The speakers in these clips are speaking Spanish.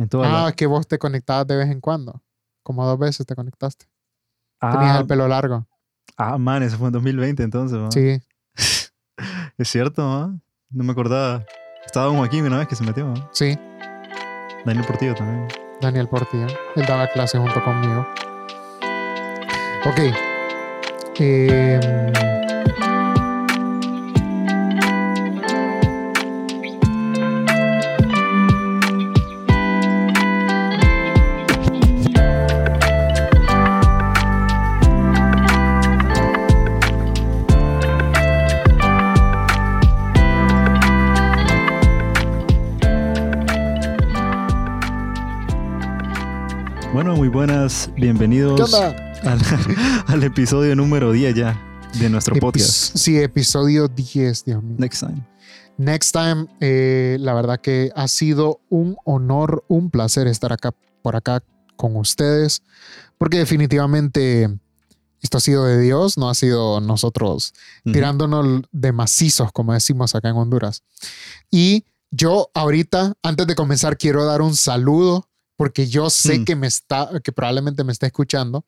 En Ah, la- que vos te conectabas de vez en cuando. Como dos veces te conectaste. ah, Tenías el pelo largo. ah, man, eso fue en 2020 entonces. ¿va? Sí. Es cierto, ¿va? no me acordaba. Estaba un Joaquín una vez que se metió. ¿va? Sí. Daniel Portillo también. Daniel Portillo. Él daba clase junto conmigo. Ok. Em, Bueno, muy buenas. Bienvenidos al, al episodio número 10 ya de nuestro podcast. Sí, episodio 10, Dios mío. Next time. Next time, eh, la verdad que ha sido un honor, un placer estar acá por acá con ustedes, porque definitivamente esto ha sido de Dios, no ha sido nosotros Ujú. tirándonos de macizos, como decimos acá en Honduras. Y yo ahorita, antes de comenzar, quiero dar un saludo, porque yo sé Mm. que me está, que probablemente me está escuchando,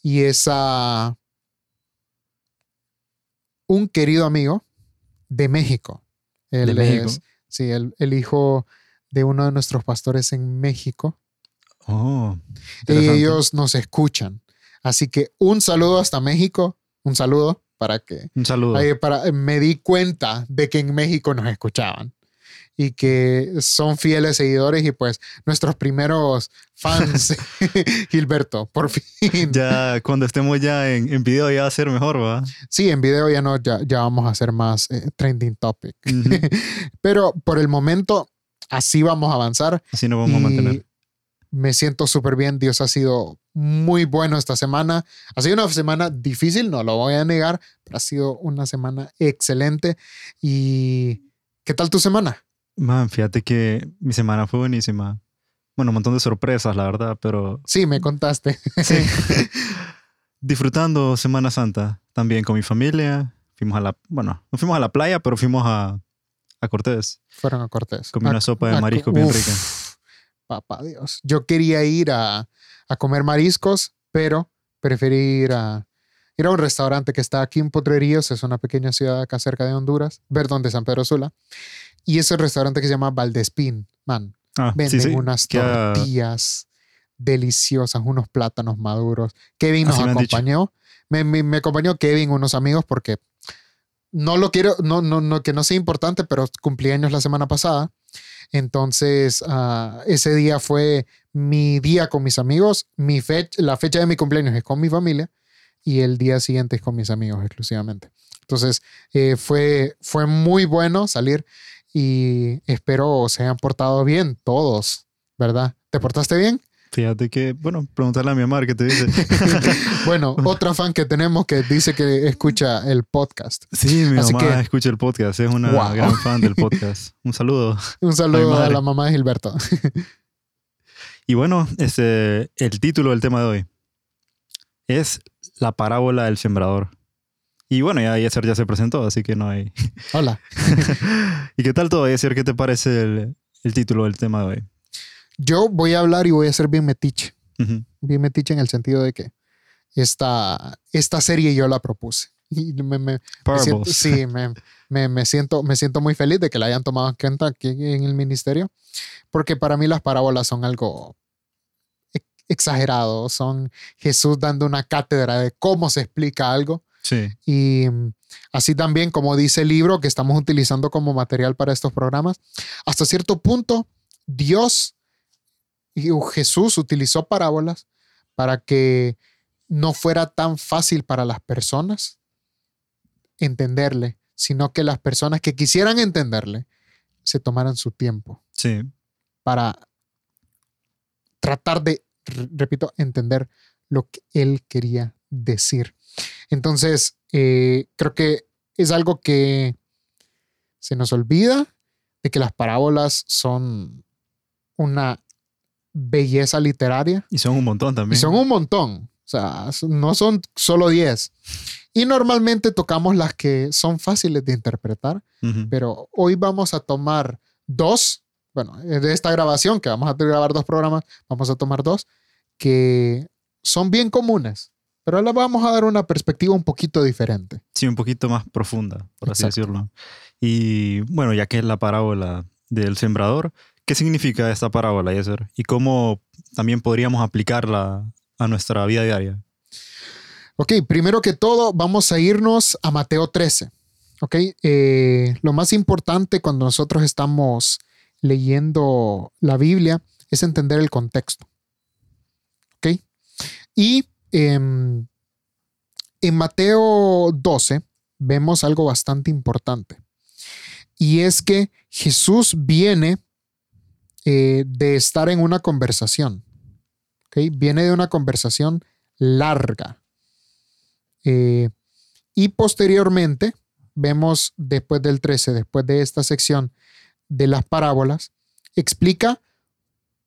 y es a un querido amigo de México. Él De México. es, sí, el, el hijo de uno de nuestros pastores en México. Oh. Ellos nos escuchan. Así que un saludo hasta México, un saludo para que Un saludo. Ahí para, me di cuenta de que en México nos escuchaban y que son fieles seguidores y pues nuestros primeros fans, Gilberto, por fin. Ya cuando estemos ya en, en video ya va a ser mejor, ¿va? Sí, en video ya no, ya, ya vamos a hacer más eh, trending topic. Ujú. Pero por el momento, así vamos a avanzar. Así nos vamos a mantener. Me siento súper bien. Dios ha sido muy bueno esta semana. Ha sido una semana difícil, no lo voy a negar, pero ha sido una semana excelente. ¿Y qué tal tu semana? Man, fíjate que mi semana fue buenísima. Bueno, un montón de sorpresas, la verdad, pero Sí, me contaste. sí. Disfrutando Semana Santa también con mi familia. Fuimos a la, bueno, no fuimos a la playa, pero fuimos a, a Cortés. Fueron a Cortés. Comí A- una sopa de a- marisco bien rica. Papá Dios. Yo quería ir a, a comer mariscos, pero preferí ir a, ir a un restaurante que está aquí en Potreríos. Es una pequeña ciudad acá cerca de Honduras, perdón, de San Pedro Sula. Y es el restaurante que se llama Valdespín. Man, Ah, venden sí, sí. unas tortillas deliciosas, unos plátanos maduros. Kevin nos Así acompañó. Me, me- me acompañó Kevin, unos amigos, porque no lo quiero, no, no, no, que no sea importante, pero cumplí años la semana pasada. Entonces, ah, ese día fue mi día con mis amigos. Mi fecha, la fecha de mi cumpleaños es con mi familia y el día siguiente es con mis amigos exclusivamente. Entonces, eh, fue, fue muy bueno salir y espero se hayan portado bien todos, ¿verdad? ¿Te portaste bien? Fíjate que, bueno, preguntarle a mi mamá qué te dice. Bueno, otra fan que tenemos que dice que escucha el podcast. Sí, mi Así mamá que- escucha el podcast, es una Wow. gran fan del podcast. Un saludo. Un saludo a madre. la mamá de Gilberto. Y bueno, este, el título del tema de hoy es La parábola del sembrador. Y bueno, ya Yeser ya se presentó, así que no hay. Hola. ¿Y qué tal todo, Yeser? ¿Qué te parece el, el título del tema de hoy? Yo voy a hablar y voy a ser bien metiche. Bien metiche en el sentido de que esta, esta serie yo la propuse. Y me, me- me siento, sí, me- me siento, me siento muy feliz de que la hayan tomado en cuenta aquí en el ministerio, porque para mí las parábolas son algo ex- exagerado, son Jesús dando una cátedra de cómo se explica algo. Sí. Y mm, así también, como dice el libro que estamos utilizando como material para estos programas, hasta cierto punto, Dios y Jesús utilizó parábolas para que no fuera tan fácil para las personas entenderle, sino que las personas que quisieran entenderle se tomaran su tiempo Sí. para tratar de, repito, entender lo que él quería decir. Entonces, eh, creo que es algo que se nos olvida de que las parábolas son una belleza literaria Y son un montón y también. son un montón. O sea, no son solo 10. Y normalmente tocamos las que son fáciles de interpretar, pero hoy vamos a tomar dos, bueno, de esta grabación, que vamos a grabar dos programas, vamos a tomar dos, que son bien comunes, pero ahora vamos a dar una perspectiva un poquito diferente. Sí, un poquito más profunda, por así decirlo. Y bueno, ya que es la parábola del sembrador, ¿qué significa esta parábola, Yeser? ¿Y cómo también podríamos aplicarla a nuestra vida diaria? Ok, primero que todo, vamos a irnos a Mateo 13. Ok, eh, lo más importante cuando nosotros estamos leyendo la Biblia es entender el contexto. Y em, en Mateo 12 vemos algo bastante importante. Y es que Jesús viene eh, de estar en una conversación. ¿okay? Viene de una conversación larga. Eh, y posteriormente, vemos después del 13, después de esta sección de las parábolas, explica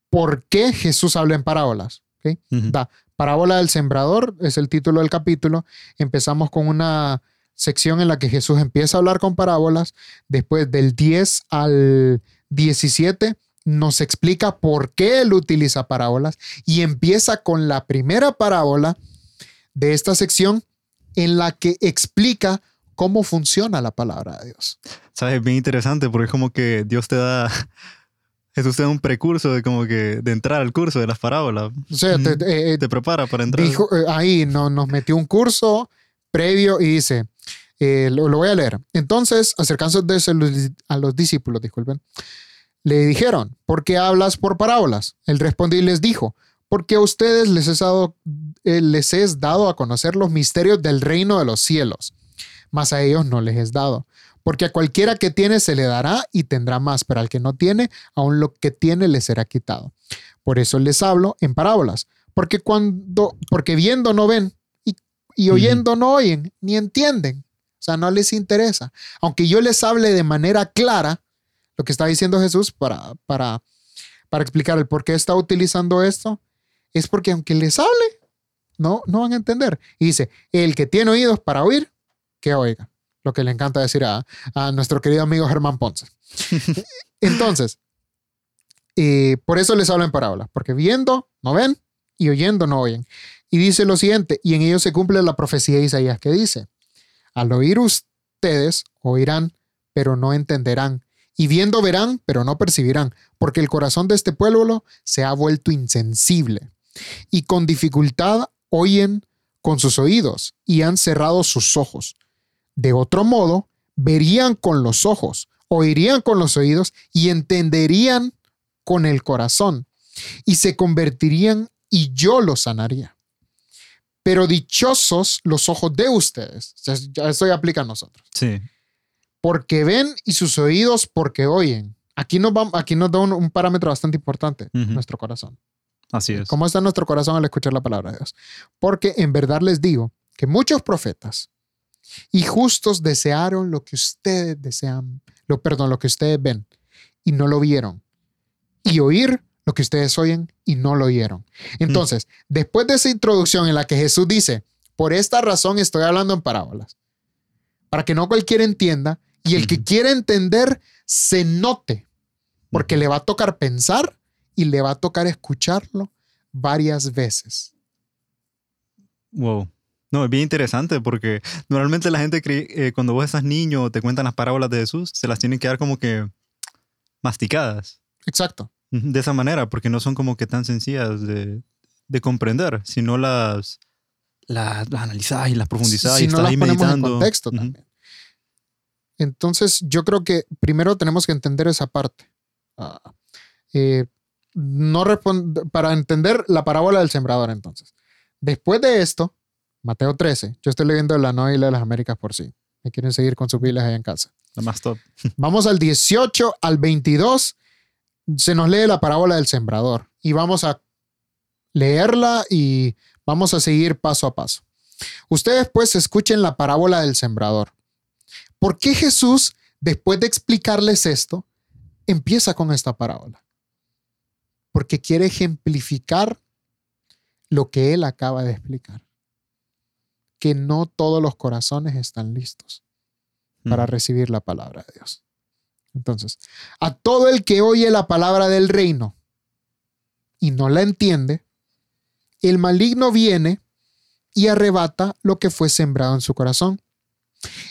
por qué Jesús habla en parábolas. Da, parábola del sembrador es el título del capítulo. Empezamos con una sección en la que Jesús empieza a hablar con parábolas. Después del 10 al 17 nos explica por qué él utiliza parábolas y empieza con la primera parábola de esta sección en la que explica cómo funciona la palabra de Dios. Sabes, bien interesante porque es como que Dios te da, Jesús te da un precurso de como que de entrar al curso de las parábolas. O sea, te, eh, te prepara para entrar. Dijo, eh, ahí no, nos metió un curso previo y dice, eh, lo, lo, voy a leer. Entonces, acercándose a los discípulos, disculpen, le dijeron, ¿por qué hablas por parábolas? Él respondió y les dijo, porque a ustedes les es, dado, eh, les es dado a conocer los misterios del reino de los cielos, mas a ellos no les es dado. Porque a cualquiera que tiene se le dará y tendrá más, pero al que no tiene, aún lo que tiene le será quitado. Por eso les hablo en parábolas, porque cuando, porque viendo no ven y, y oyendo no oyen, ni entienden. O sea, no les interesa. Aunque yo les hable de manera clara, lo que está diciendo Jesús para, para, para explicar el por qué está utilizando esto, es porque aunque les hable, no, no van a entender. Y dice, el que tiene oídos para oír, que oiga. Lo que le encanta decir a, a nuestro querido amigo Germán Ponce. Entonces, eh, por eso les hablo en parábolas, porque viendo no ven y oyendo no oyen. Y dice lo siguiente, y en ello se cumple la profecía de Isaías que dice, al oír ustedes, oirán, pero no entenderán, y viendo verán, pero no percibirán, porque el corazón de este pueblo se ha vuelto insensible, y con dificultad oyen con sus oídos, y han cerrado sus ojos. De otro modo, verían con los ojos, oirían con los oídos, y entenderían con el corazón, y se convertirían, y yo los sanaría. Pero dichosos los ojos de ustedes. ya esto aplica a nosotros. Sí porque ven y sus oídos porque oyen. Aquí nos, vamos, aquí nos da un, parámetro bastante importante, nuestro corazón. Así es. ¿Cómo está nuestro corazón al escuchar la palabra de Dios? Porque en verdad les digo que muchos profetas y justos desearon lo que ustedes desean, lo, perdón, lo que ustedes ven y no lo vieron. Y oír lo que ustedes oyen y no lo oyeron. Entonces, después de esa introducción en la que Jesús dice, por esta razón estoy hablando en parábolas, para que no cualquiera entienda, y el que quiere entender se note, porque le va a tocar pensar y le va a tocar escucharlo varias veces. Wow. No, es bien interesante porque normalmente la gente cree, eh, cuando vos estás niño te cuentan las parábolas de Jesús, se las tienen que dar como que masticadas. Exacto. De esa manera, porque no son como que tan sencillas de, de comprender, sino las, las, las y las profundizás y estás ahí meditando. En contexto también. Entonces, yo creo que primero tenemos que entender esa parte. Ah, eh, no para entender la parábola del sembrador, entonces. Después de esto, Mateo 13, yo estoy leyendo la Isla de las Américas por sí. Me quieren seguir con sus Biblias ahí en casa. La más top. Vamos al 18 al 22. Se nos lee la parábola del sembrador y vamos a leerla y vamos a seguir paso a paso. Ustedes pues escuchen la parábola del sembrador. ¿Por qué Jesús, después de explicarles esto, empieza con esta parábola? Porque quiere ejemplificar lo que él acaba de explicar. Que no todos los corazones están listos para recibir la palabra de Dios. Entonces, a todo el que oye la palabra del reino y no la entiende, el maligno viene y arrebata lo que fue sembrado en su corazón.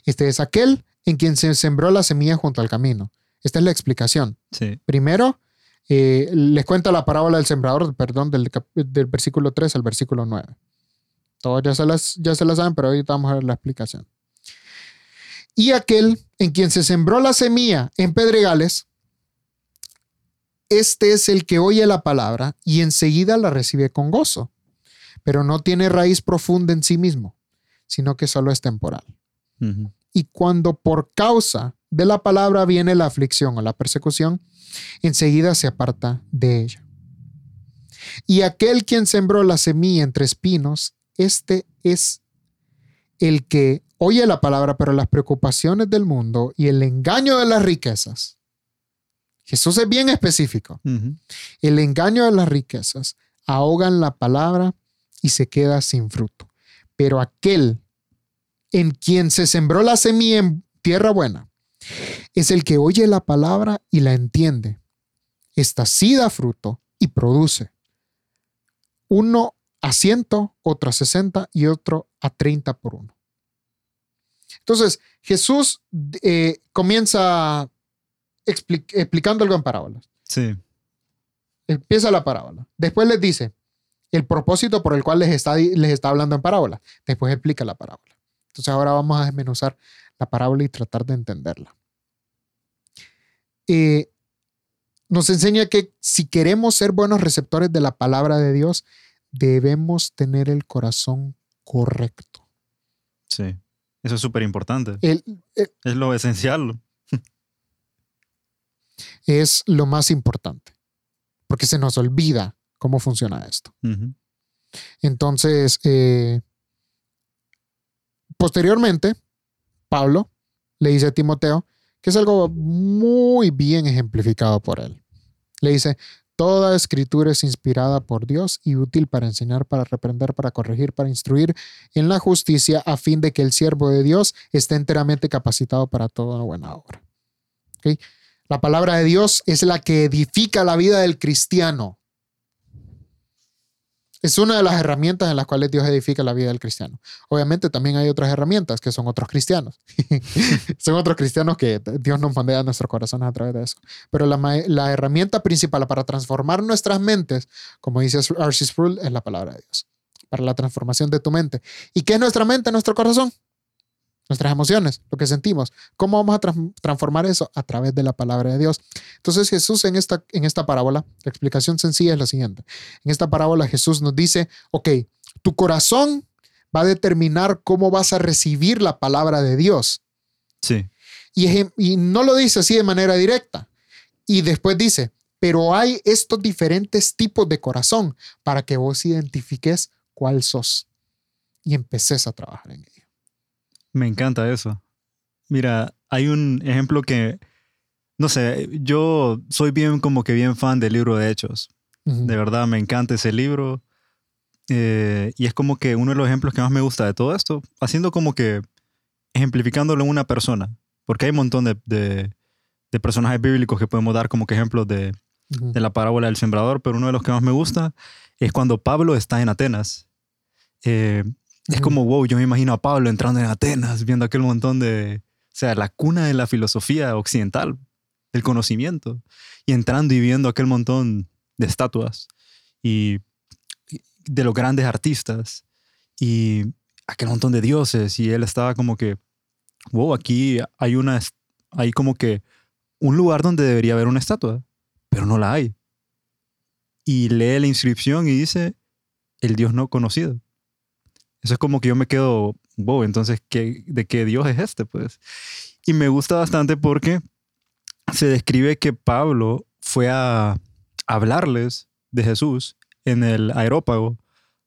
Este es aquel en quien se sembró la semilla junto al camino. Esta es la explicación. Primero, eh, les cuenta la parábola del sembrador, perdón, del, versículo 3 al versículo 9. Todos ya se, las, ya se las saben, pero ahorita vamos a ver la explicación. Y aquel en quien se sembró la semilla en pedregales, este es el que oye la palabra y enseguida la recibe con gozo, pero no tiene raíz profunda en sí mismo, sino que solo es temporal. Y cuando por causa de la palabra viene la aflicción o la persecución, enseguida se aparta de ella. Y aquel quien sembró la semilla entre espinos, este es el que oye la palabra, pero las preocupaciones del mundo y el engaño de las riquezas. Jesús es bien específico. El engaño de las riquezas ahogan la palabra y se queda sin fruto. Pero aquel en quien se sembró la semilla en tierra buena es el que oye la palabra y la entiende. Esta sí da fruto y produce. Uno a ciento, otro a sesenta y otro a treinta por uno. Entonces, Jesús eh, comienza explicando algo en parábolas. Sí. Empieza la parábola. Después les dice el propósito por el cual les está, les está hablando en parábola. Después explica la parábola. Entonces, ahora vamos a desmenuzar la parábola y tratar de entenderla. Eh, nos enseña que si queremos ser buenos receptores de la palabra de Dios, debemos tener el corazón correcto. Sí, eso es súper importante. es lo esencial. es lo más importante, porque se nos olvida cómo funciona esto. Entonces, eh, posteriormente, Pablo le dice a Timoteo, que es algo muy bien ejemplificado por él. Le dice, Toda escritura es inspirada por Dios y útil para enseñar, para reprender, para corregir, para instruir en la justicia, a fin de que el siervo de Dios esté enteramente capacitado para toda buena obra. La palabra de Dios es la que edifica la vida del cristiano. Es una de las herramientas en las cuales Dios edifica la vida del cristiano. Obviamente también hay otras herramientas que son otros cristianos. son otros cristianos que Dios nos manda a nuestros corazones a través de eso. Pero la, herramienta principal para transformar nuestras mentes, como dice R.C. Sproul, es la palabra de Dios. Para la transformación de tu mente. ¿Y qué es nuestra mente? Nuestro corazón nuestras emociones, lo que sentimos. ¿Cómo vamos a transformar eso? A través de la palabra de Dios. Entonces Jesús en esta, en esta parábola, la explicación sencilla es la siguiente. En esta parábola Jesús nos dice, ok, tu corazón va a determinar cómo vas a recibir la palabra de Dios. Sí. Y, y no lo dice así de manera directa. Y después dice, pero hay estos diferentes tipos de corazón para que vos identifiques cuál sos y empeces a trabajar en ello. Me encanta eso. Mira, hay un ejemplo que, no sé, yo soy bien como que bien fan del libro de Hechos. De verdad, me encanta ese libro. Eh, y es como que uno de los ejemplos que más me gusta de todo esto, haciendo como que ejemplificándolo en una persona. Porque hay un montón de, de, personajes bíblicos que podemos dar como que ejemplos de, de, la parábola del sembrador, pero uno de los que más me gusta es cuando Pablo está en Atenas. Eh, es como, wow, yo me imagino a Pablo entrando en Atenas, viendo aquel montón de, o sea, la cuna de la filosofía occidental, del conocimiento, y entrando y viendo aquel montón de estatuas y de los grandes artistas y aquel montón de dioses, y él estaba como que, wow, aquí hay una, hay como que un lugar donde debería haber una estatua, pero no la hay. Y lee la inscripción y dice, el Dios no conocido. Eso es como que yo me quedo, wow, entonces, ¿qué, ¿de qué Dios es este? Pues. Y me gusta bastante porque se describe que Pablo fue a hablarles de Jesús en el aerópago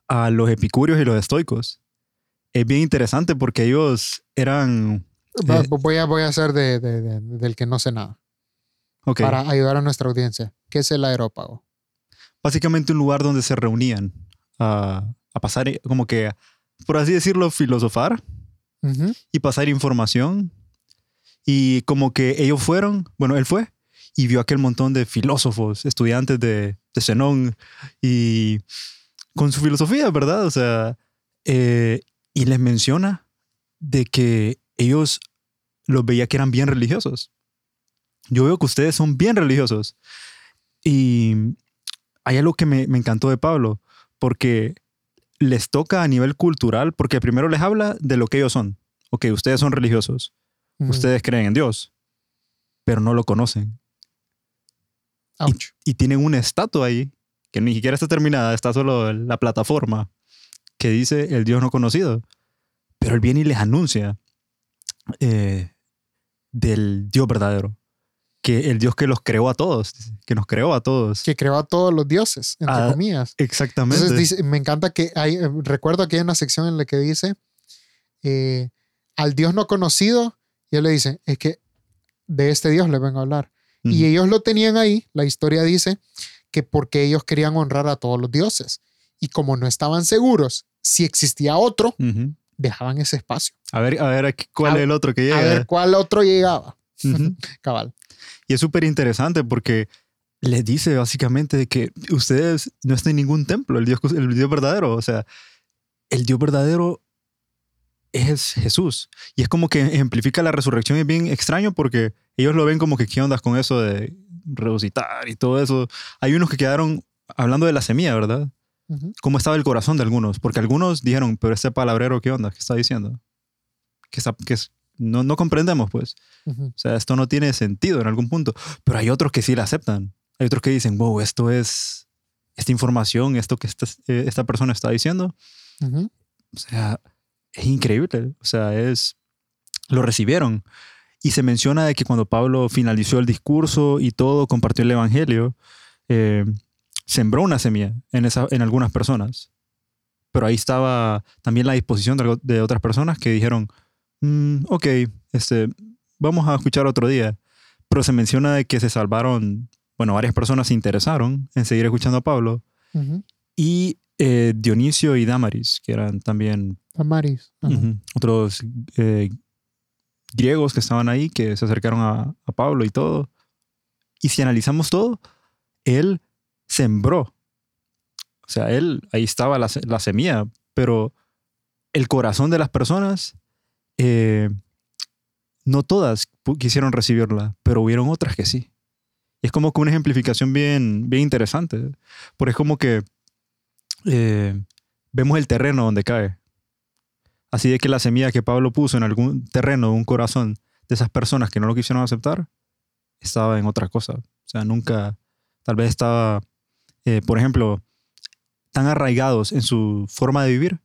a los epicúreos y los estoicos. Es bien interesante porque ellos eran... Eh, voy, a, voy a hacer de, del que no sé nada. Para ayudar a nuestra audiencia. ¿Qué es el aerópago? Básicamente un lugar donde se reunían a, a pasar como que por así decirlo, filosofar y pasar información Y como que ellos fueron, bueno, él fue y vio aquel montón de filósofos, estudiantes de, de Zenón y con su filosofía, ¿verdad? O sea, eh, y les menciona de que ellos los veía que eran bien religiosos. Yo veo que ustedes son bien religiosos. Y hay algo que me, me encantó de Pablo, porque les toca a nivel cultural, porque primero les habla de lo que ellos son. Ok, ustedes son religiosos, ustedes creen en Dios, pero no lo conocen. Y, tienen una estatua ahí, que ni siquiera está terminada, está solo la plataforma, que dice el Dios no conocido. Pero él viene y les anuncia eh, del Dios verdadero, que el Dios que los creó a todos, que nos creó a todos. Que creó a todos los dioses, entre Ah, comillas. Exactamente. Entonces dice- me encanta que hay, eh, recuerdo que hay una sección en la que dice, eh, al Dios no conocido, y él le dice, es que de este Dios le vengo a hablar. Y ellos lo tenían ahí, la historia dice, que porque ellos querían honrar a todos los dioses. Y como no estaban seguros si existía otro, Ujú. dejaban ese espacio. A ver, a ver cuál A- es el otro que llega. A ver cuál otro llegaba. Cabal. Y es súper interesante porque les dice básicamente de que ustedes no están en ningún templo, el Dios, el Dios verdadero. O sea, el Dios verdadero es Jesús. Y es como que ejemplifica la resurrección. Es bien extraño porque ellos lo ven como que qué ondas con eso de resucitar y todo eso. Hay unos que quedaron hablando de la semilla, ¿verdad? Ujú. ¿Cómo estaba el corazón de algunos? Porque algunos dijeron, pero este palabrero, ¿qué onda? ¿Qué está diciendo? Que, está- es- no, no comprendemos, pues. Ujú. O sea, esto no tiene sentido en algún punto. Pero hay otros que sí la aceptan. Hay otros que dicen, wow, esto es esta información, esto que esta, eh, esta persona está diciendo. Ujú. O sea, es increíble. O sea, es. Lo recibieron. Y se menciona de que cuando Pablo finalizó el discurso y todo, compartió el evangelio, eh, sembró una semilla en, esa, en algunas personas. Pero ahí estaba también la disposición de, de otras personas que dijeron, "Mm, ok, este, vamos a escuchar otro día. Pero se menciona de que se salvaron, bueno, varias personas se interesaron en seguir escuchando a Pablo. Y eh, Dionisio y Damaris, que eran también Damaris. Otros eh, griegos que estaban ahí, que se acercaron a, a Pablo y todo. Y si analizamos todo, él sembró. O sea, él, ahí estaba la, la semilla, pero el corazón de las personas, eh, no todas quisieron recibirla, pero hubieron otras que sí. Es como que una ejemplificación bien, bien interesante, porque es como que eh, vemos el terreno donde cae. Así de que la semilla que Pablo puso en algún terreno, un corazón de esas personas que no lo quisieron aceptar, estaba en otra cosa. O sea, nunca, tal vez estaba, eh, por ejemplo, tan arraigados en su forma de vivir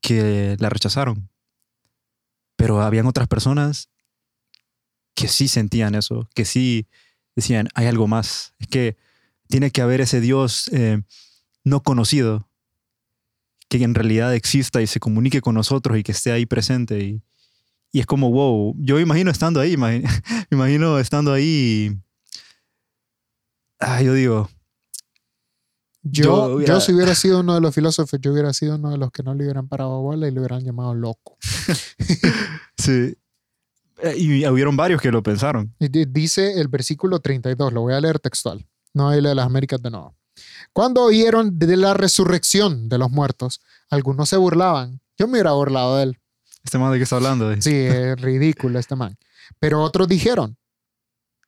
que la rechazaron. Pero habían otras personas que sí sentían eso, que sí decían, hay algo más. Es que tiene que haber ese Dios eh, no conocido que en realidad exista y se comunique con nosotros y que esté ahí presente. Y, y es como, wow, yo imagino estando ahí, imagi- me imagino estando ahí. y- Ah, yo digo, Yo, Yo si hubiera sido uno de los filósofos, yo hubiera sido uno de los que no le hubieran parado bola y le hubieran llamado loco. sí. Eh, Y hubieron varios que lo pensaron. Dice el versículo 32, lo voy a leer textual, no hay de las Américas de nuevo. Cuando oyeron de la resurrección de los muertos, algunos se burlaban. Yo me hubiera burlado de él. Este man de qué está hablando. Sí, es ridículo este man. Pero otros dijeron,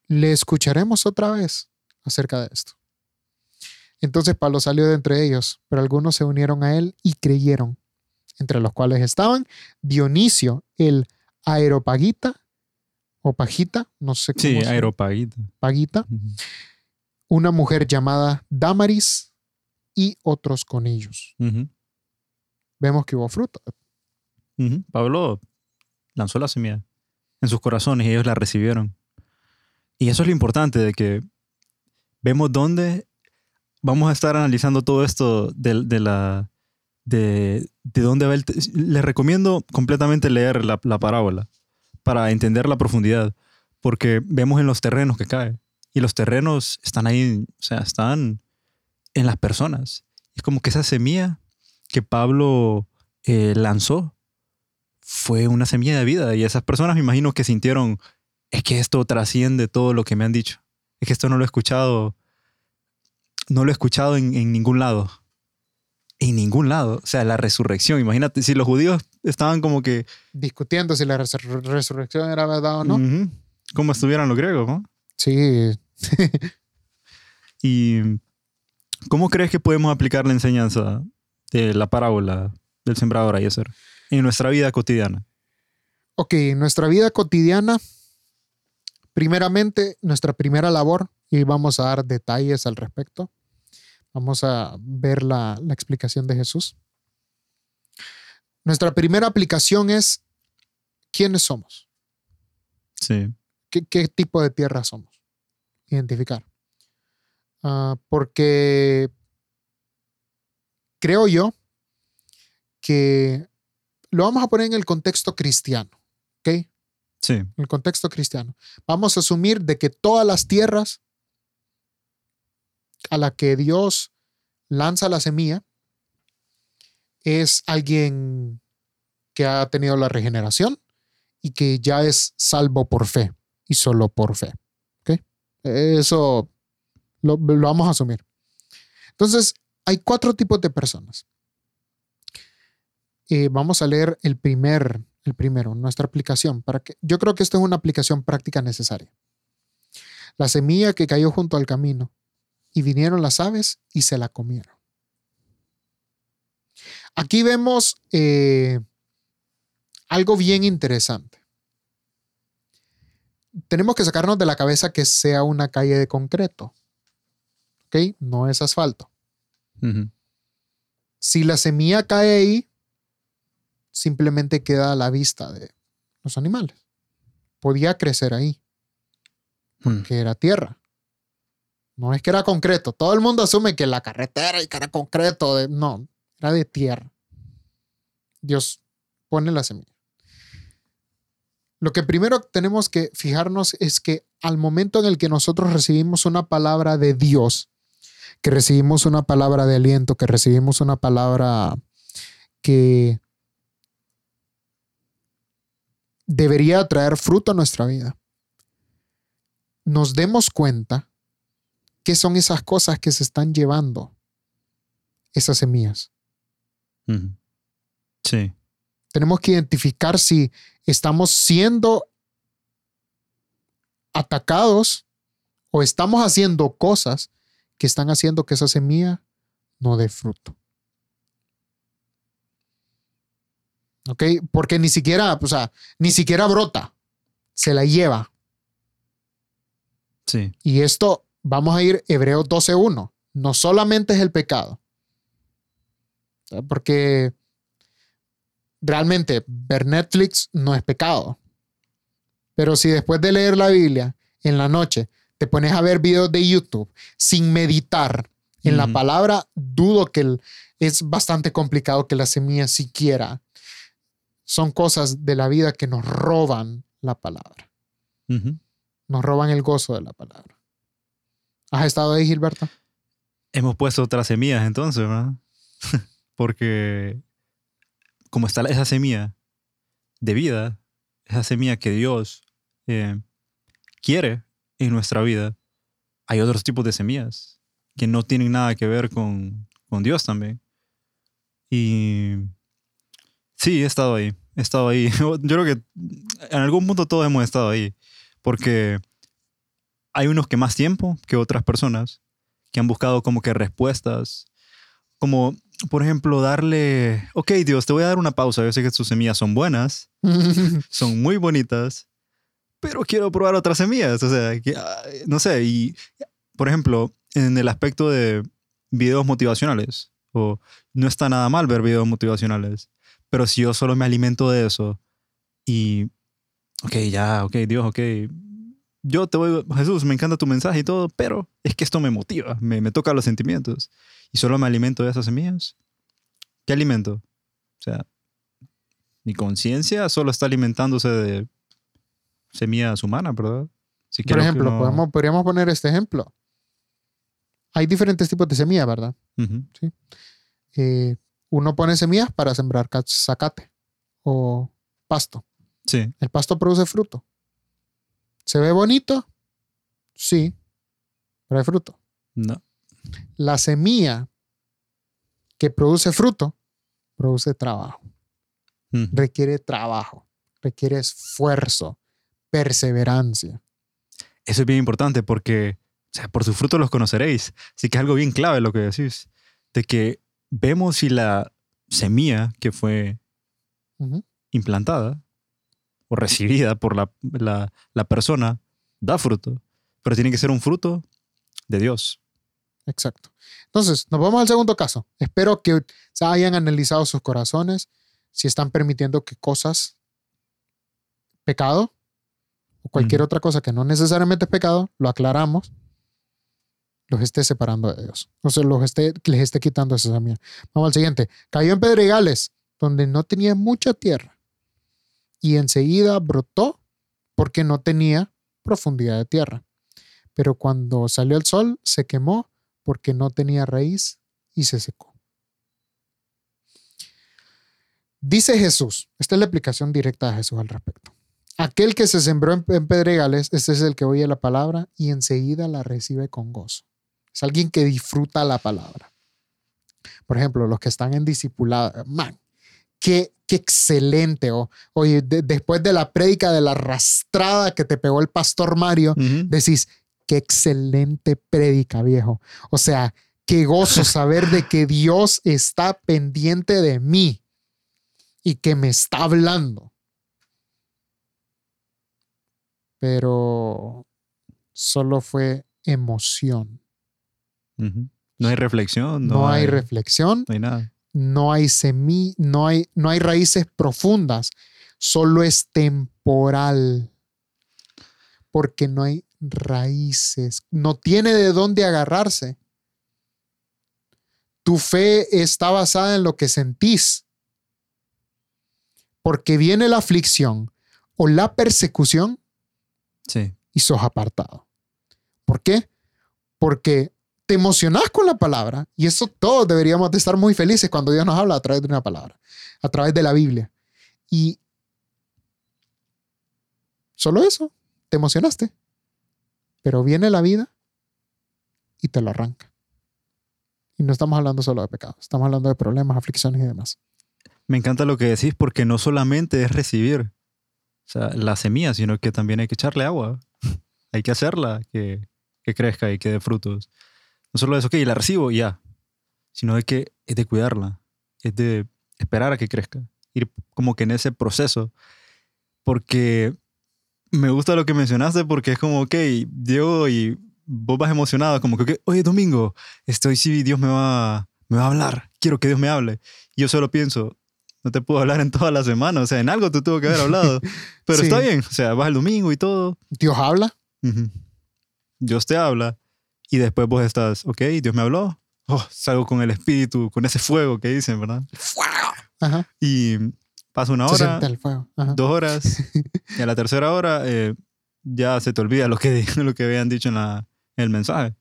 le escucharemos otra vez acerca de esto. Entonces Pablo salió de entre ellos, pero algunos se unieron a él y creyeron, entre los cuales estaban Dionisio, el aeropagita, o pagita, no sé cómo Sí, se- aeropaguita. pagita, Ujú. una mujer llamada Damaris y otros con ellos. Vemos que hubo fruto. Ujú. Pablo lanzó la semilla en sus corazones y ellos la recibieron. Y eso es lo importante de que vemos dónde vamos a estar analizando todo esto de, de la de, de dónde va el les recomiendo completamente leer la, la parábola para entender la profundidad porque vemos en los terrenos que cae y los terrenos están ahí o sea están en las personas es como que esa semilla que Pablo eh, lanzó fue una semilla de vida y esas personas me imagino que sintieron, es que esto trasciende todo lo que me han dicho. Es que esto no lo he escuchado, no lo he escuchado en, en ningún lado. En ningún lado. O sea, la resurrección. Imagínate, si los judíos estaban como que... Discutiendo si la resur- resurrección era verdad o no. Ujú. Como estuvieran los griegos, ¿no? Sí. ¿Y cómo crees que podemos aplicar la enseñanza de la parábola del sembrador a Yeser en nuestra vida cotidiana? Ok, en nuestra vida cotidiana, primeramente, nuestra primera labor, y vamos a dar detalles al respecto. Vamos a ver la, la explicación de Jesús. Nuestra primera aplicación es quiénes somos, Sí. qué, qué tipo de tierra somos. Identificar. Ah, porque creo yo que lo vamos a poner en el contexto cristiano, ¿ok? Sí. en el contexto cristiano. Vamos a asumir de que todas las tierras a la que Dios lanza la semilla es alguien que ha tenido la regeneración y que ya es salvo por fe y solo por fe. ¿ok? Eso lo, lo vamos a asumir. Entonces, hay cuatro tipos de personas. Eh, vamos a leer el primer, el primero, nuestra aplicación. Para que, yo creo que esto es una aplicación práctica necesaria. La semilla que cayó junto al camino y vinieron las aves y se la comieron. Aquí vemos eh, algo bien interesante. Tenemos que sacarnos de la cabeza que sea una calle de concreto. ¿Ok? No es asfalto. Si la semilla cae ahí, simplemente queda a la vista de los animales. Podía crecer ahí, Mm. que era tierra. No es que era concreto. Todo el mundo asume que la carretera y que era concreto. no, era de tierra. Dios pone la semilla. Lo que primero tenemos que fijarnos es que al momento en el que nosotros recibimos una palabra de Dios, que recibimos una palabra de aliento, que recibimos una palabra que debería traer fruto a nuestra vida, nos demos cuenta qué son esas cosas que se están llevando esas semillas. Sí. Tenemos que identificar si estamos siendo atacados o estamos haciendo cosas que están haciendo que esa semilla no dé fruto. ¿Ok? Porque ni siquiera, o sea, ni siquiera brota, se la lleva. Sí. Y esto, vamos a ir Hebreos 12.1. No solamente es el pecado. ¿verdad? Porque realmente ver Netflix no es pecado. Pero si después de leer la Biblia en la noche te pones a ver videos de YouTube sin meditar en la palabra, dudo que el- es bastante complicado que la semilla siquiera. Son cosas de la vida que nos roban la palabra nos roban el gozo de la palabra. ¿Has estado ahí, Gilberto? Hemos puesto otras semillas entonces, ¿verdad? Porque como está esa semilla de vida, esa semilla que Dios eh, quiere en nuestra vida, hay otros tipos de semillas que no tienen nada que ver con, con Dios también. Y sí, he estado ahí, he estado ahí. Yo creo que en algún punto todos hemos estado ahí, porque hay unos que más tiempo que otras personas que han buscado como que respuestas, como por ejemplo darle, ok Dios, te voy a dar una pausa, yo sé que tus semillas son buenas, son muy bonitas, pero quiero probar otras semillas, o sea, que, ah, no sé, y por ejemplo, en el aspecto de videos motivacionales, o no está nada mal ver videos motivacionales, pero si yo solo me alimento de eso y, ok, ya, ok, Dios, ok, yo te voy, Jesús, me encanta tu mensaje y todo, pero es que esto me motiva, me, me toca los sentimientos y solo me alimento de esas semillas. ¿Qué alimento? O sea, mi conciencia solo está alimentándose de semillas humanas, ¿verdad? Si Por ejemplo, podemos, podríamos poner este ejemplo. Hay diferentes tipos de semillas, ¿verdad? Ujú, Eh, uno pone semillas para sembrar ca- zacate o pasto. Sí. El pasto produce fruto. ¿Se ve bonito? Sí, pero hay fruto. No. La semilla que produce fruto produce trabajo. Requiere trabajo, requiere esfuerzo, perseverancia. Eso es bien importante porque, o sea, por sus frutos los conoceréis. Así que es algo bien clave lo que decís. De que vemos si la semilla que fue implantada o recibida por la, la- la persona da fruto. Pero tiene que ser un fruto de Dios. Exacto. Entonces, nos vamos al segundo caso. Espero que se hayan analizado sus corazones, si están permitiendo que cosas, pecado, o cualquier Ujú. otra cosa que no necesariamente es pecado, lo aclaramos, los esté separando de Dios. O sea, los esté, les esté quitando esa semilla. Vamos al siguiente. Cayó en pedregales, donde no tenía mucha tierra, y enseguida brotó porque no tenía profundidad de tierra. Pero cuando salió el sol, se quemó porque no tenía raíz y se secó. Dice Jesús, esta es la explicación directa de Jesús al respecto. Aquel que se sembró en, pedregales, este es el que oye la palabra y enseguida la recibe con gozo. Es alguien que disfruta la palabra. Por ejemplo, los que están en discipulado, man, qué, qué excelente. O, oye, de- después de la prédica de la arrastrada que te pegó el pastor Mario, decís, qué excelente prédica, viejo. O sea, qué gozo saber de que Dios está pendiente de mí y que me está hablando. Pero solo fue emoción. No hay reflexión. No, No, hay reflexión, No hay nada. No hay semí, no hay, no hay raíces profundas, solo es temporal. Porque no hay raíces, no tiene de dónde agarrarse. Tu fe está basada en lo que sentís. Porque viene la aflicción o la persecución Sí. y sos apartado. ¿Por qué? Porque te emocionás con la palabra y eso todos deberíamos de estar muy felices cuando Dios nos habla a través de una palabra, a través de la Biblia. Y solo eso, te emocionaste, pero viene la vida y te lo arranca. Y no estamos hablando solo de pecado, estamos hablando de problemas, aflicciones y demás. Me encanta lo que decís porque no solamente es recibir o sea, la semilla, sino que también hay que echarle agua. hay que hacerla que, que crezca y que dé frutos. No solo eso, ok, la recibo y ya, sino de que es de cuidarla, es de esperar a que crezca, ir como que en ese proceso. Porque me gusta lo que mencionaste porque es como, ok, Diego y vos vas emocionado, como que, ok, oye, domingo, estoy, sí, Dios me va, me va a hablar, quiero que Dios me hable. Y yo solo pienso, no te puedo hablar en toda la semana, o sea, en algo te tuvo que haber hablado. Pero Sí. está bien, o sea, vas el domingo y todo. Dios habla, Ujú. Dios te habla y después vos estás, ok, Dios me habló. Oh, salgo con el espíritu, con ese fuego que dicen, ¿verdad? Ajá, Y pasa una hora, el fuego. Ajá. dos horas, y a la tercera hora eh, ya se te olvida lo que, lo que habían dicho en, la, en el mensaje.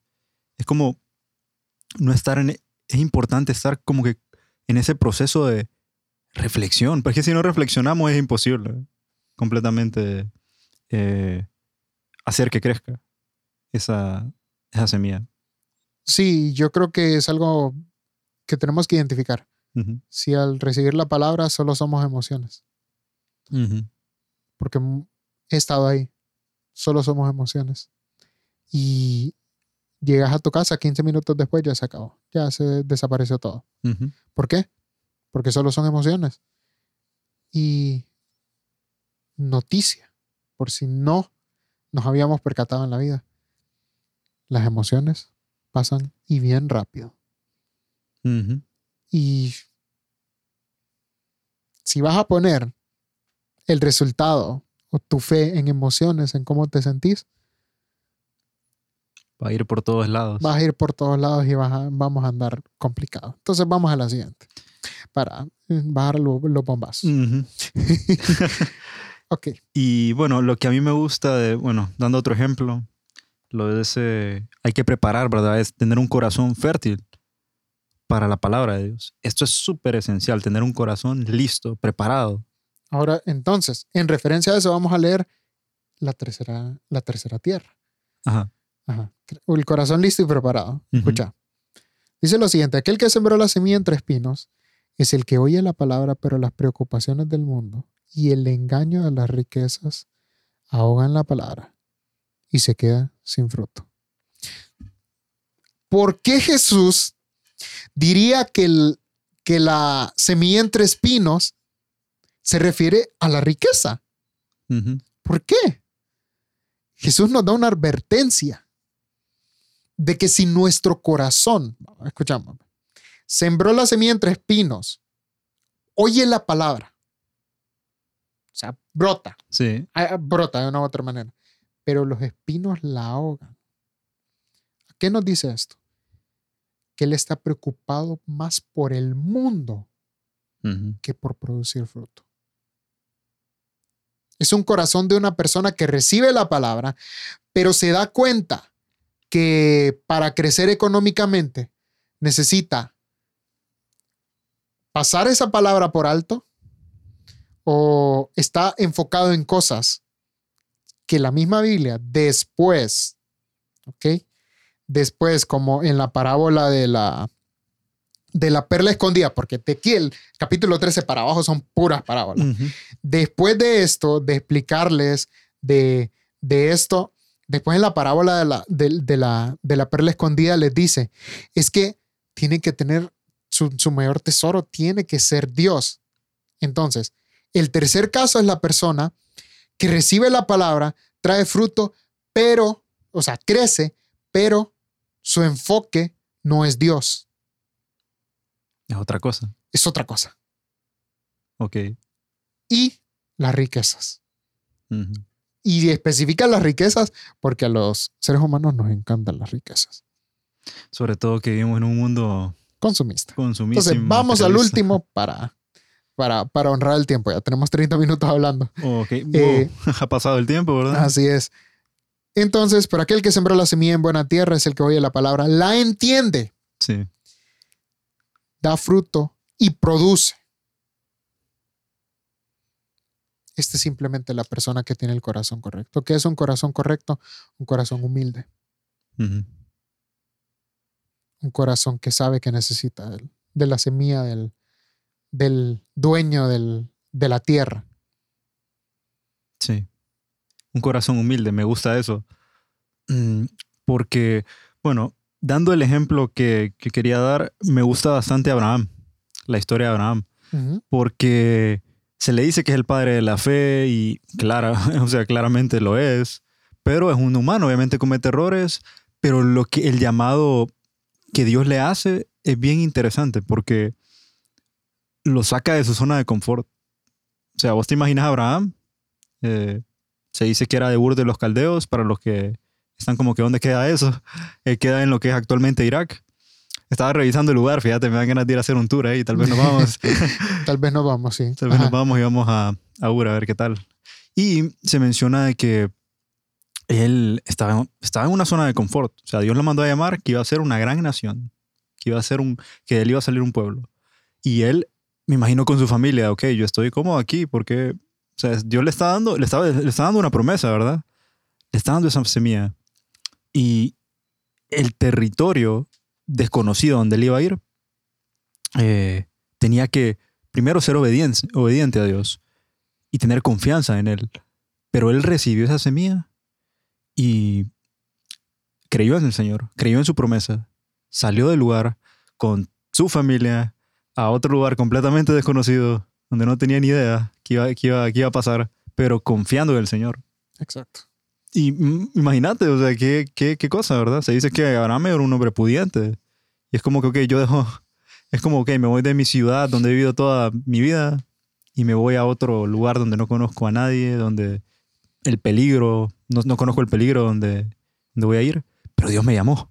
Es como no estar en... Es importante estar como que en ese proceso de reflexión, porque si no reflexionamos es imposible completamente eh, hacer que crezca esa, esa semilla. Sí, yo creo que es algo que tenemos que identificar. Ujú. Si al recibir la palabra solo somos emociones, Ujú. porque m- he estado ahí, solo somos emociones. Y llegas a tu casa 15 minutos después, ya se acabó, ya se desapareció todo. Ujú. ¿Por qué? Porque solo son emociones. Y noticia, por si no nos habíamos percatado en la vida, las emociones pasan y bien rápido. Y si vas a poner el resultado o tu fe en emociones, en cómo te sentís, Va a ir por todos lados. vas a ir por todos lados y vas a- vamos a andar complicados. Entonces vamos a la siguiente para eh, bajar lo- los bombazos. Ujú. Ok, Y bueno, lo que a mí me gusta de, bueno, dando otro ejemplo, lo de ese, hay que preparar, ¿verdad? Es tener un corazón fértil para la palabra de Dios. Esto es súper esencial, tener un corazón listo, preparado Ahora, entonces, en referencia a eso, vamos a leer la tercera, la tercera tierra. Ajá. Ajá. El corazón listo y preparado. Escucha. Dice lo siguiente: aquel que sembró la semilla entre espinos es el que oye la palabra, pero las preocupaciones del mundo y el engaño de las riquezas ahogan la palabra y se queda sin fruto. ¿Por qué Jesús diría que, el- que la semilla entre espinos se refiere a la riqueza? ¿Por qué? Jesús nos da una advertencia de que si nuestro corazón, escuchamos, sembró la semilla entre espinos, oye la palabra, o sea, brota, Sí. ah, brota de una u otra manera, pero los espinos la ahogan. ¿Qué nos dice esto? Que él está preocupado más por el mundo que por producir fruto. Es un corazón de una persona que recibe la palabra, pero se da cuenta que para crecer económicamente necesita pasar esa palabra por alto o está enfocado en cosas que la misma Biblia después, ¿ok? Después, como en la parábola de la, de la perla escondida, porque de aquí el capítulo 13 para abajo son puras parábolas. Después de esto, de explicarles de, de esto, después en la parábola de la, de, de la, de la perla escondida les dice, es que tienen que tener su, su mayor tesoro, tiene que ser Dios. Entonces, el tercer caso es la persona que recibe la palabra, trae fruto, pero, o sea, crece, pero su enfoque no es Dios, Es otra cosa. es otra cosa. Ok. Y las riquezas. Y especifica las riquezas porque a los seres humanos nos encantan las riquezas. Sobre todo que vivimos en un mundo Consumista. consumista. Entonces, vamos al último para, para, para honrar el tiempo. Ya tenemos 30 minutos hablando. Ok. Eh, Wow. ha pasado el tiempo, ¿verdad? Así es. Entonces, para aquel que sembró la semilla en buena tierra es el que oye la palabra, la entiende, Sí. da fruto y produce. Este es simplemente la persona que tiene el corazón correcto. ¿Qué es un corazón correcto? Un corazón humilde. Un corazón que sabe que necesita del- de la semilla del, del dueño del- de la tierra. Sí. Un corazón humilde, me gusta eso. Mm, Porque, bueno, dando el ejemplo que, que quería dar, me gusta bastante Abraham, la historia de Abraham, porque se le dice que es el padre de la fe y clara, o sea, claramente lo es, pero es un humano, obviamente comete errores, pero lo que el llamado que Dios le hace es bien interesante porque lo saca de su zona de confort. O sea, vos te imaginas a Abraham, eh, se dice que era de Ur de los Caldeos, para los que están como que dónde queda eso, Eh, queda en lo que es actualmente Irak. Estaba revisando el lugar, fíjate, me dan ganas de ir a hacer un tour ahí, tal vez nos vamos. Tal vez nos vamos, sí. Tal vez nos Ajá. vamos y vamos a, a Ur a ver qué tal. Y se menciona de que él estaba en, estaba en una zona de confort. O sea, Dios lo mandó a llamar que iba a ser una gran nación, que iba a ser un, que de él iba a salir un pueblo. Y él, me imagino con su familia, ok, yo estoy cómodo aquí porque, o sea, Dios le está dando, le está, le está dando una promesa, ¿verdad? Le está dando esa semilla. Y el territorio desconocido donde él iba a ir, eh, tenía que primero ser obediente, obediente a Dios y tener confianza en Él. Pero Él recibió esa semilla y creyó en el Señor, creyó en su promesa, salió del lugar con su familia a otro lugar completamente desconocido, donde no tenía ni idea que iba, que iba, que iba a pasar, pero confiando en el Señor. Exacto. Y imagínate, o sea, qué, qué, qué cosa, ¿verdad? Se dice que Abraham era un hombre pudiente. Y es como que, ok, yo dejo, es como, ok, me voy de mi ciudad donde he vivido toda mi vida y me voy a otro lugar donde no conozco a nadie, donde el peligro, no, no conozco el peligro donde, donde voy a ir, pero Dios me llamó. O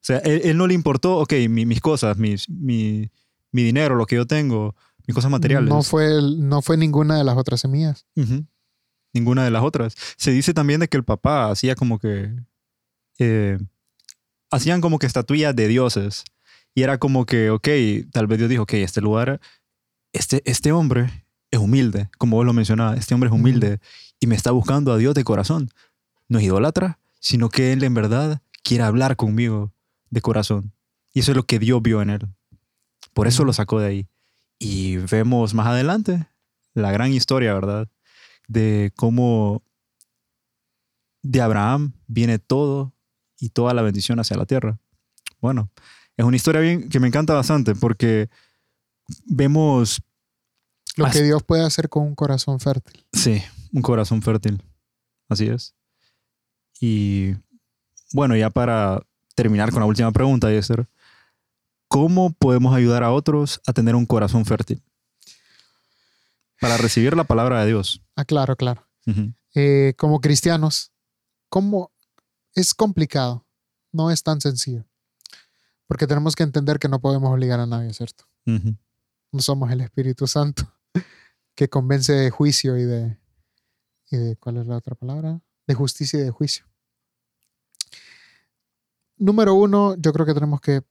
sea, él, él no le importó, ok, mi- mis cosas, mis, mi, mi dinero, lo que yo tengo, mis cosas materiales. No fue, no fue ninguna de las otras semillas. Ninguna de las otras. Se dice también de que el papá hacía como que. eh, hacían como que estatuillas de dioses. Y era como que, ok, tal vez Dios dijo, ok, este lugar, este, este hombre es humilde, como vos lo mencionabas, este hombre es humilde y me está buscando a Dios de corazón. No es idólatra, sino que él en verdad quiere hablar conmigo de corazón. Y eso es lo que Dios vio en él. Por eso lo sacó de ahí. Y vemos más adelante la gran historia, ¿verdad? De cómo de Abraham viene todo y toda la bendición hacia la tierra. Bueno, es una historia bien que me encanta bastante porque vemos lo que Dios puede hacer con un corazón fértil. Sí, un corazón fértil. Así es. Y bueno, ya para terminar con la última pregunta, Yeser, ¿cómo podemos ayudar a otros a tener un corazón fértil? Para recibir la palabra de Dios. Ah, claro, claro. Eh, como cristianos, ¿cómo? Es complicado, no es tan sencillo. Porque tenemos que entender que no podemos obligar a nadie, ¿cierto? No somos el Espíritu Santo que convence de juicio y de, y de, ¿cuál es la otra palabra? De justicia y de juicio. Número uno, yo creo que tenemos que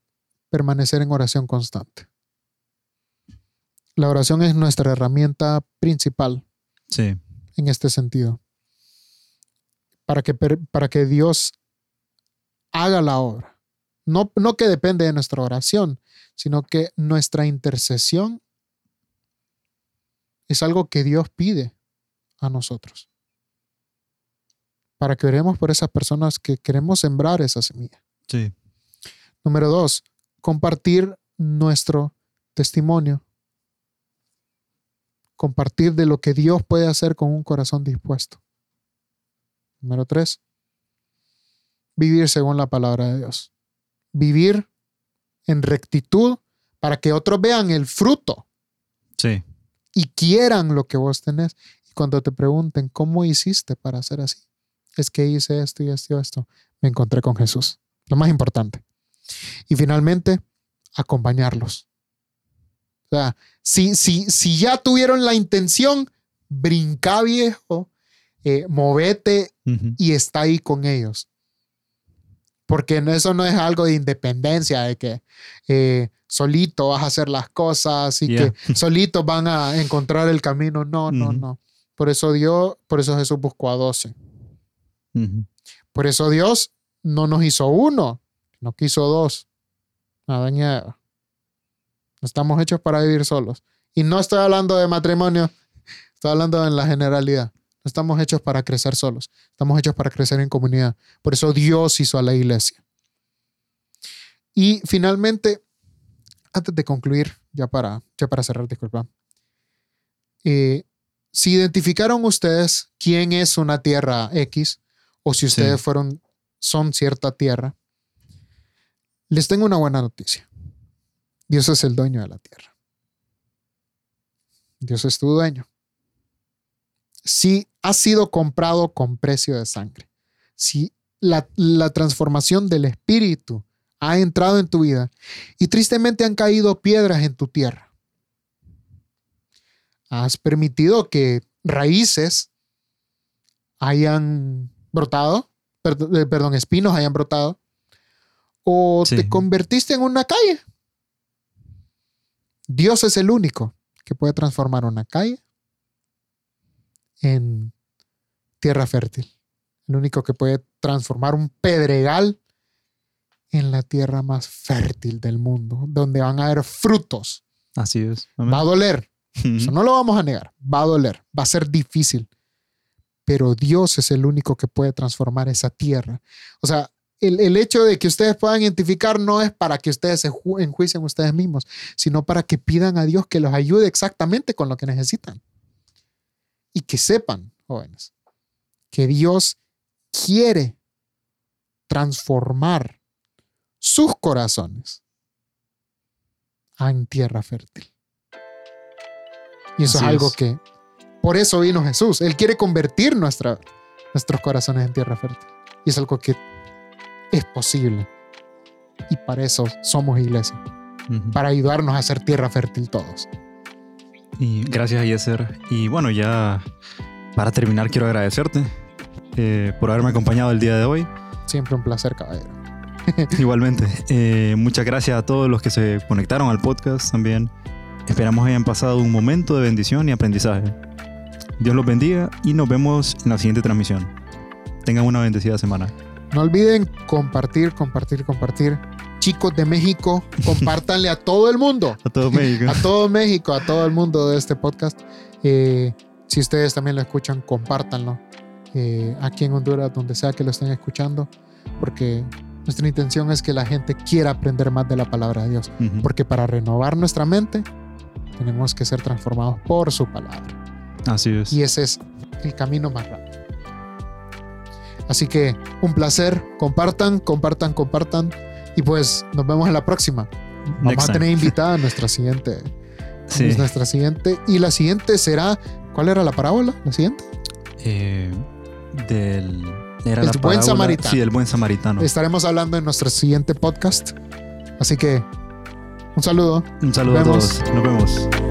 permanecer en oración constante. La oración es nuestra herramienta principal sí. en este sentido. Para que, para que Dios haga la obra. No, no que depende de nuestra oración, sino que nuestra intercesión es algo que Dios pide a nosotros. Para que oremos por esas personas que queremos sembrar esa semilla. Sí. Número dos, compartir nuestro testimonio. Compartir de lo que Dios puede hacer con un corazón dispuesto. Número tres, vivir según la palabra de Dios. Vivir en rectitud para que otros vean el fruto. Sí y quieran lo que vos tenés. Y cuando te pregunten, ¿cómo hiciste para hacer así? Es que hice esto y esto y esto. Me encontré con Jesús. Lo más importante. Y finalmente, acompañarlos. O sea, si, si, si ya tuvieron la intención, brinca viejo, eh, movete y está ahí con ellos. Porque eso no es algo de independencia, de que eh, solito vas a hacer las cosas y que solitos van a encontrar el camino. No, no, no. Por eso Dios, por eso Jesús buscó a doce. Por eso Dios no nos hizo uno, no quiso dos. Nada y No estamos hechos para vivir solos. Y no estoy hablando de matrimonio, estoy hablando en la generalidad. No estamos hechos para crecer solos, estamos hechos para crecer en comunidad. Por eso Dios hizo a la iglesia. Y finalmente, antes de concluir, ya para, ya para cerrar, disculpa. Eh, si identificaron ustedes quién es una tierra X o si ustedes fueron, son cierta tierra, les tengo una buena noticia. Dios es el dueño de la tierra. Dios es tu dueño. Si has sido comprado con precio de sangre, si la, la transformación del espíritu ha entrado en tu vida y tristemente han caído piedras en tu tierra. Has permitido que raíces hayan brotado, eh, perdón, espinos hayan brotado, o te convertiste en una calle. Dios es el único que puede transformar una calle en tierra fértil. El único que puede transformar un pedregal en la tierra más fértil del mundo, donde van a haber frutos. Así es. Va a doler. Eso no lo vamos a negar. Va a doler. Va a ser difícil. Pero Dios es el único que puede transformar esa tierra. O sea, el, hecho de que ustedes puedan identificar no es para que ustedes se enjuicien ustedes mismos, sino para que pidan a Dios que los ayude exactamente con lo que necesitan. Y que sepan, jóvenes, que Dios quiere transformar sus corazones en tierra fértil. Y eso es algo que, por eso vino Jesús. Él quiere convertir nuestra, nuestros corazones en tierra fértil. Y es algo que es posible. Y para eso somos iglesia. Para ayudarnos a hacer tierra fértil todos. Y gracias, Yeser. Y bueno, ya para terminar, quiero agradecerte eh, por haberme acompañado el día de hoy. Siempre un placer, caballero. Igualmente. Eh, muchas gracias a todos los que se conectaron al podcast también. Esperamos hayan pasado un momento de bendición y aprendizaje. Dios los bendiga y nos vemos en la siguiente transmisión. Tengan una bendecida semana. No olviden compartir, compartir, compartir. Chicos de México, compártanle a todo el mundo. A todo México. a todo México, a todo el mundo de este podcast. Eh, si ustedes también lo escuchan, compártanlo. Eh, aquí en Honduras, donde sea que lo estén escuchando, porque nuestra intención es que la gente quiera aprender más de la palabra de Dios. Porque para renovar nuestra mente, tenemos que ser transformados por su palabra. Así es. Y ese es el camino más rápido. Así que un placer. Compartan, compartan, compartan. Y pues nos vemos en la próxima. Vamos Next a time. tener invitada a nuestra siguiente. Sí. es nuestra siguiente. Y la siguiente será. ¿Cuál era la parábola? ¿La siguiente? Eh, del. Era El la buen parábola- samaritano. Sí, del buen samaritano. Estaremos hablando en nuestro siguiente podcast. Así que un saludo. Un saludo a Vemos. todos. Nos vemos.